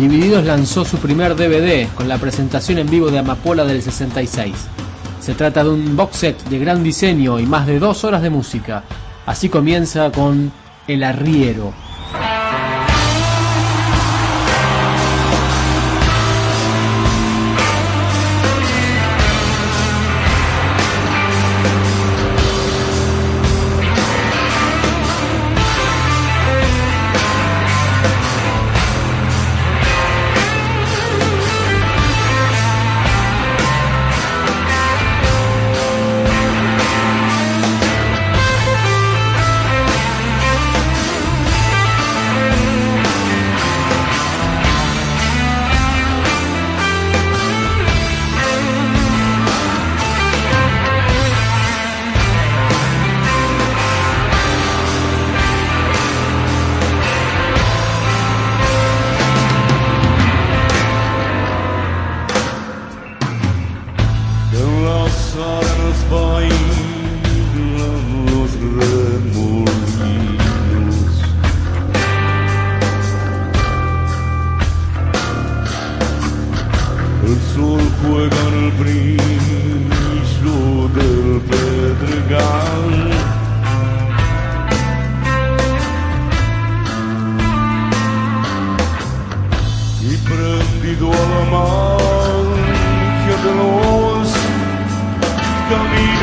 Divididos lanzó su primer DVD con la presentación en vivo de Amapola del 66. Se trata de un box set de gran diseño y más de dos horas de música. Así comienza con El Arriero, Don't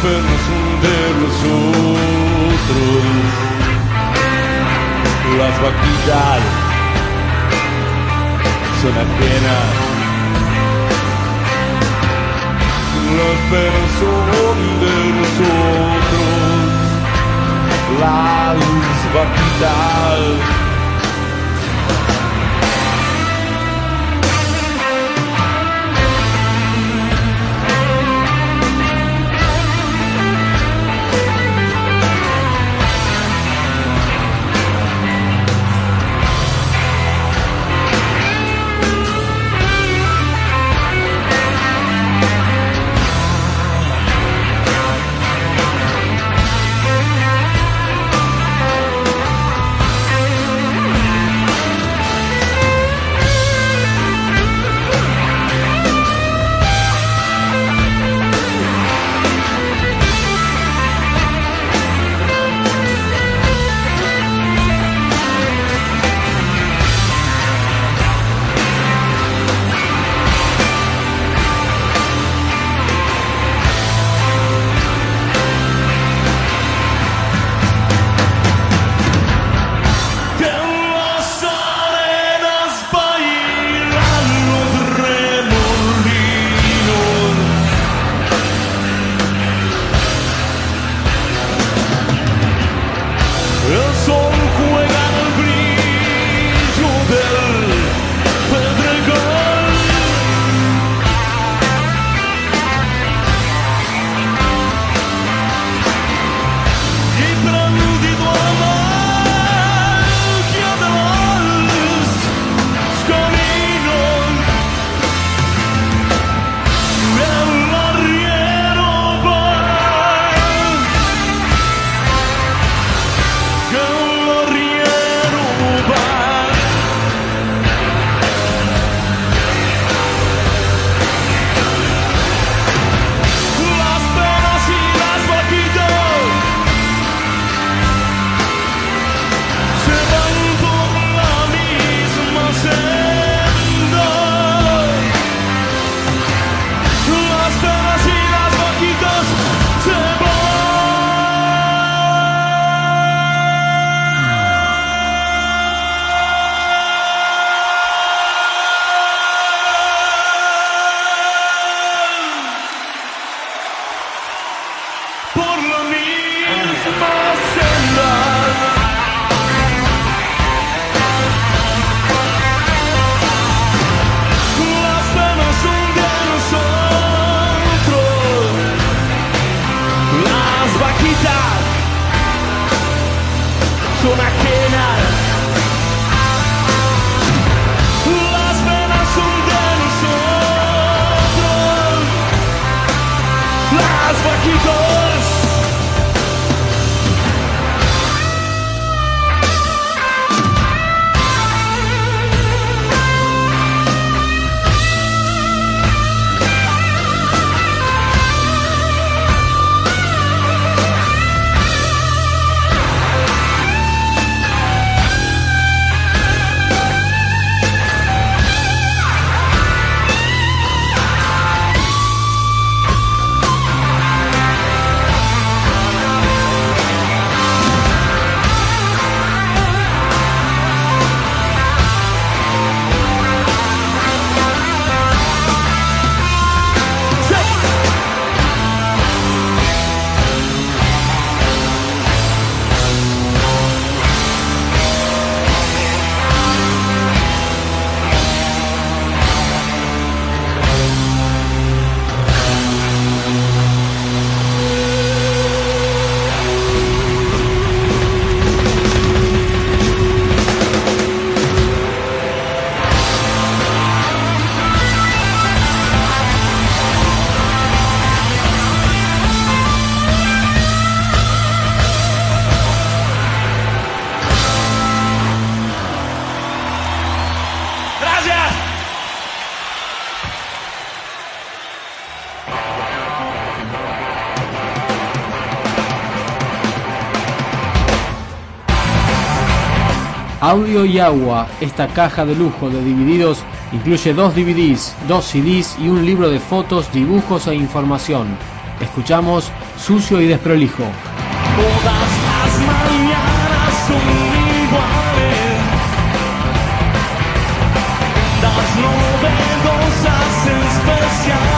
pelos um de outros. Las vaquillas son apenas los pelos son de nosotros. Las vaquitas audio y agua. Esta caja de lujo de divididos incluye dos DVDs, dos CDs y un libro de fotos, dibujos e información. Escuchamos Sucio y Desprolijo. Todas las son iguales, las especiales.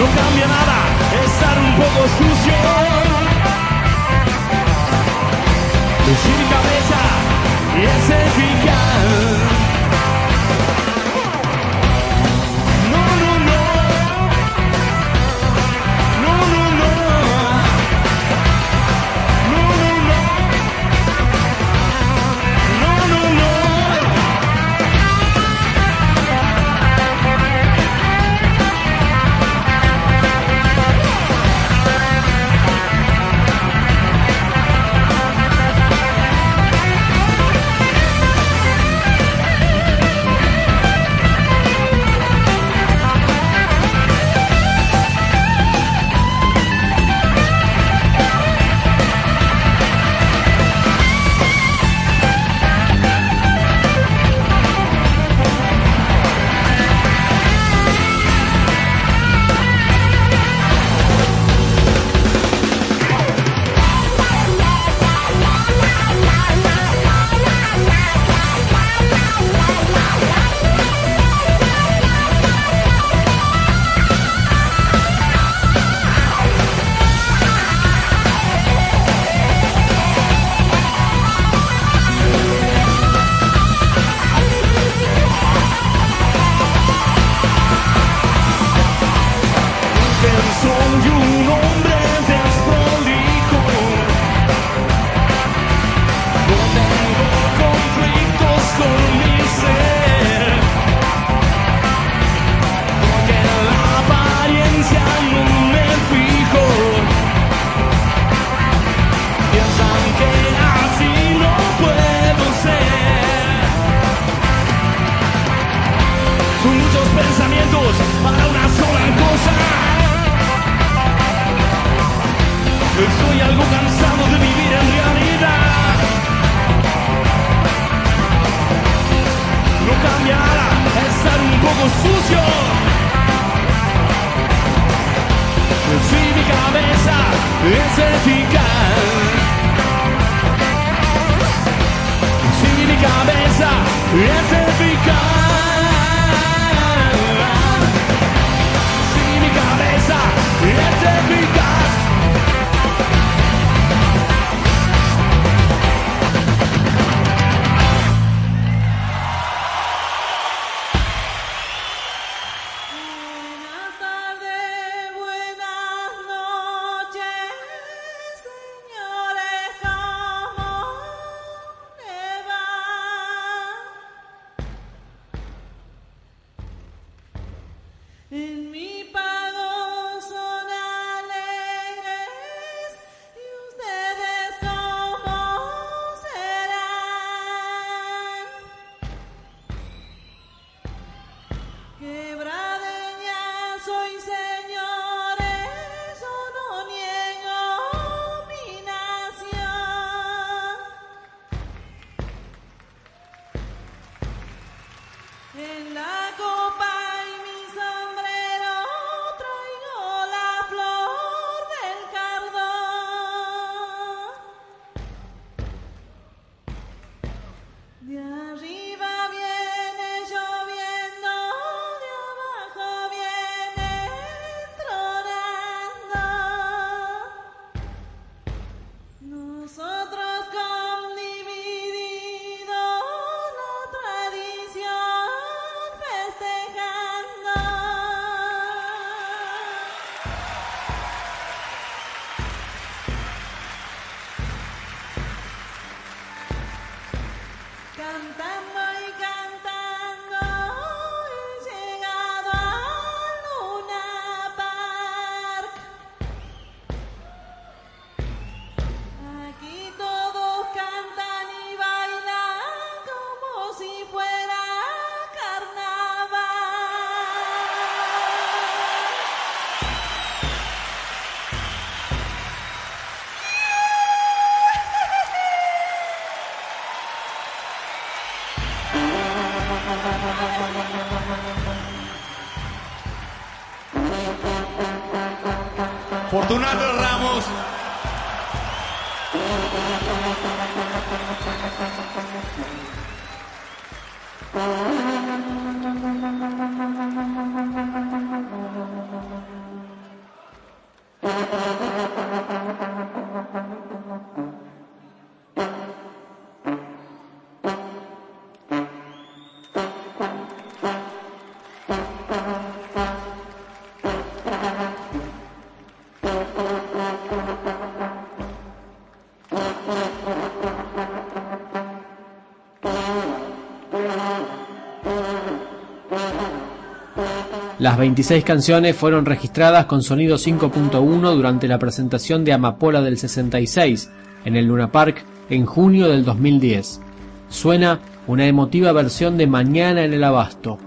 no cambia nada, estar un poco sucio. Lucir cabeza es eficaz. Las 26 canciones fueron registradas con sonido 5.1 durante la presentación de Amapola del 66 en el Luna Park en junio del 2010. Suena una emotiva versión de Mañana en el Abasto.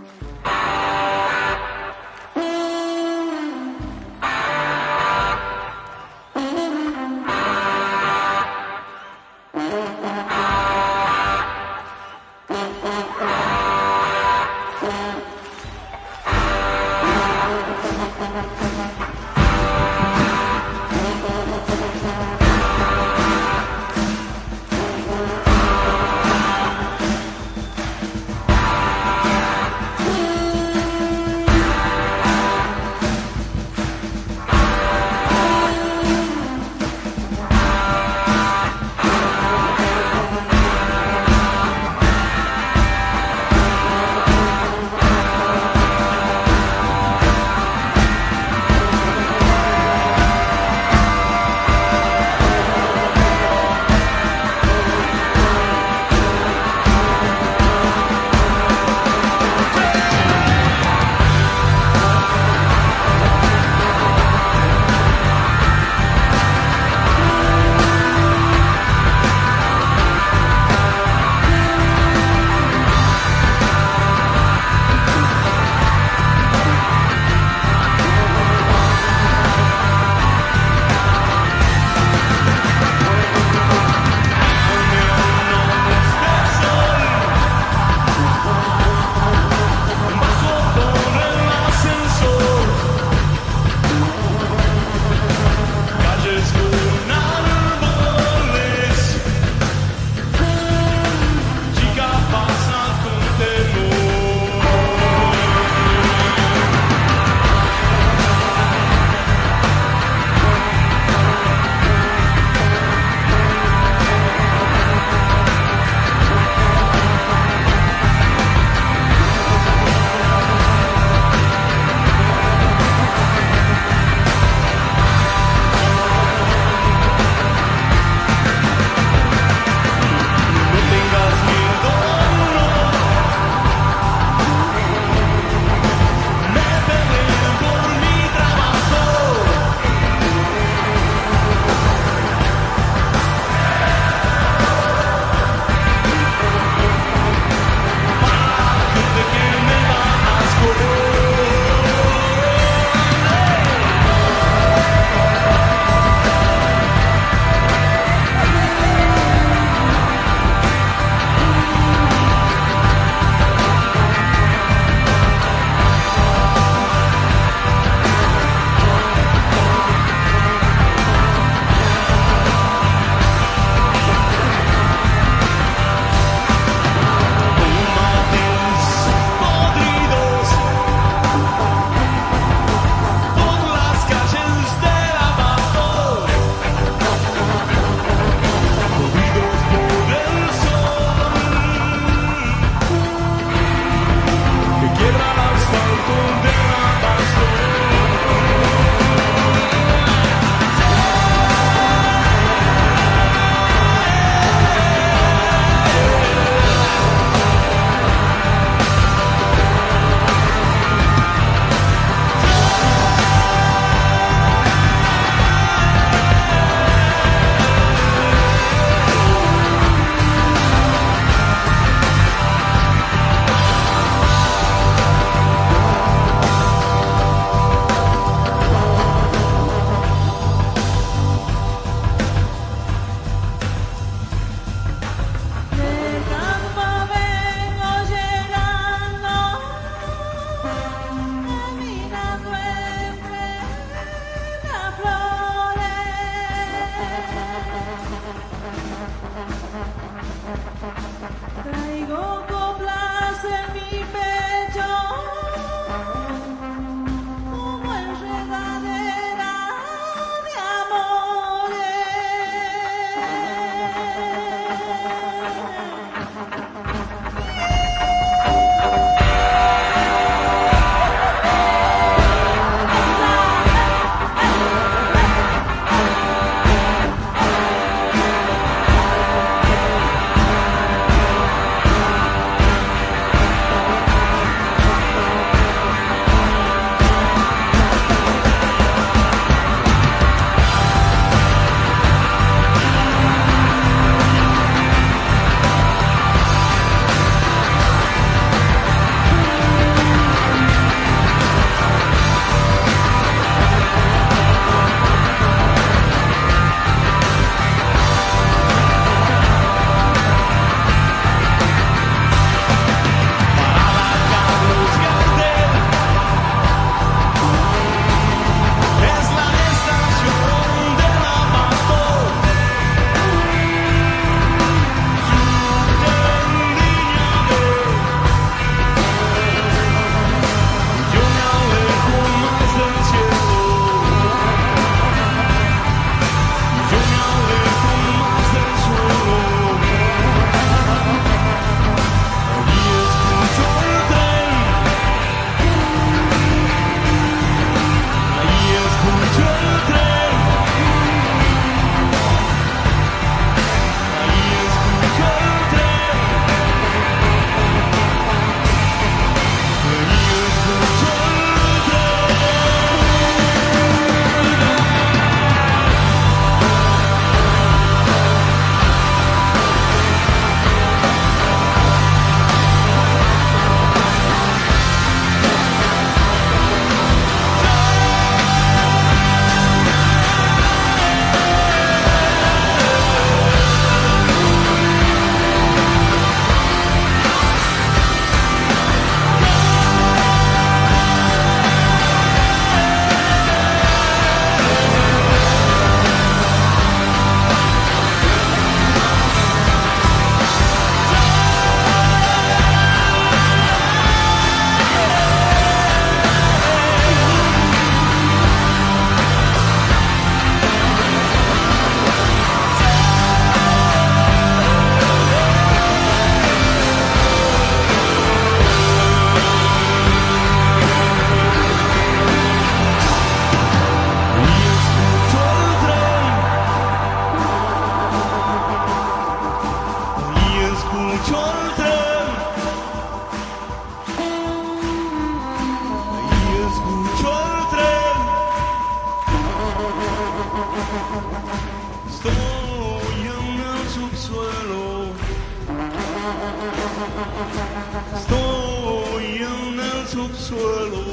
står hjernen tok solo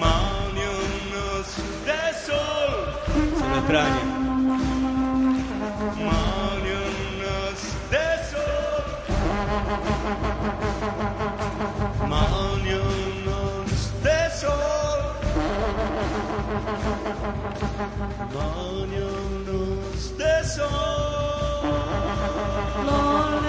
Malionas de sol. Solo prania Malionas de sol. Malionas de sol. Malionas de sol. Lord,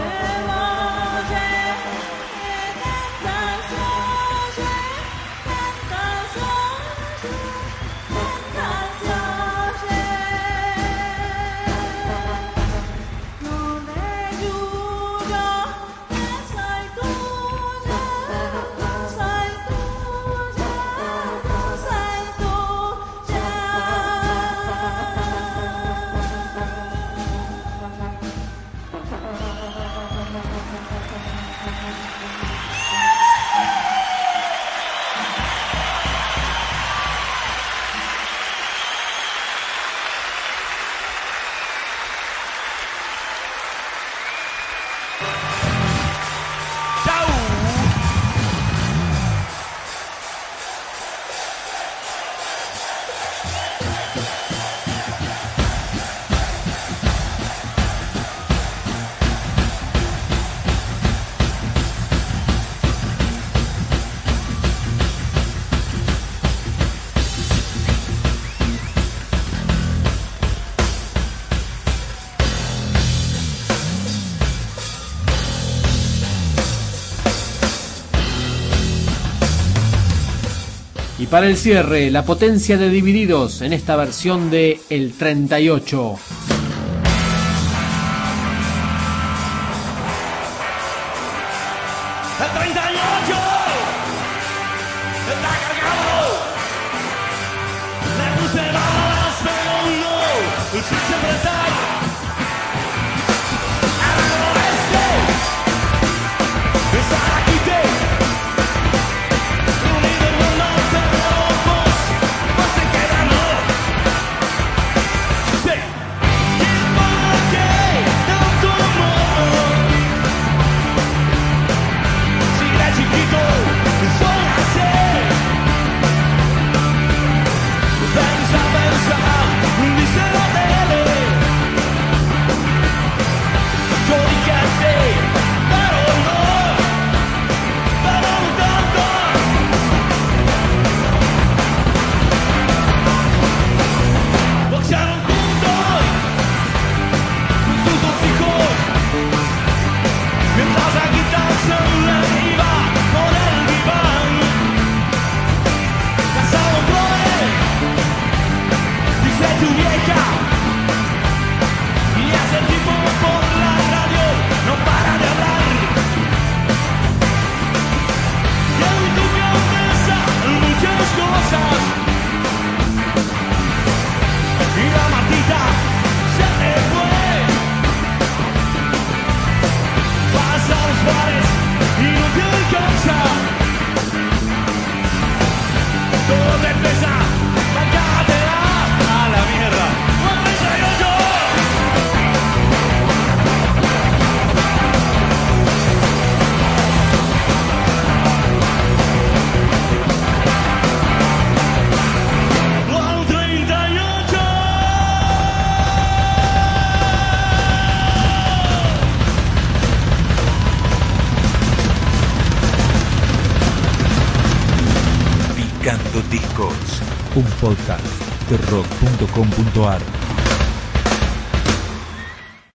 Para el cierre, la potencia de divididos en esta versión de El 38. www.radiocomunitaria.com.ar